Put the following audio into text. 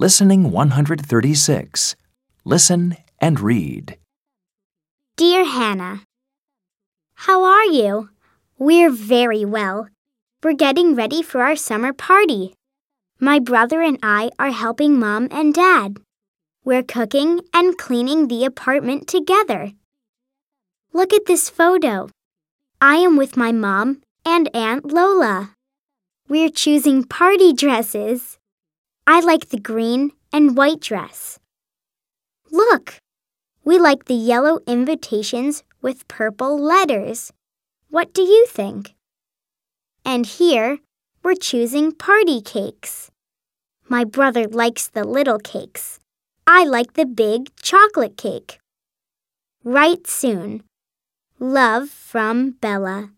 Listening 136. Listen and read. Dear Hannah, How are you? We're very well. We're getting ready for our summer party. My brother and I are helping mom and dad. We're cooking and cleaning the apartment together. Look at this photo. I am with my mom and Aunt Lola. We're choosing party dresses. I like the green and white dress. Look, we like the yellow invitations with purple letters. What do you think? And here, we're choosing party cakes. My brother likes the little cakes. I like the big chocolate cake. Write soon. Love from Bella.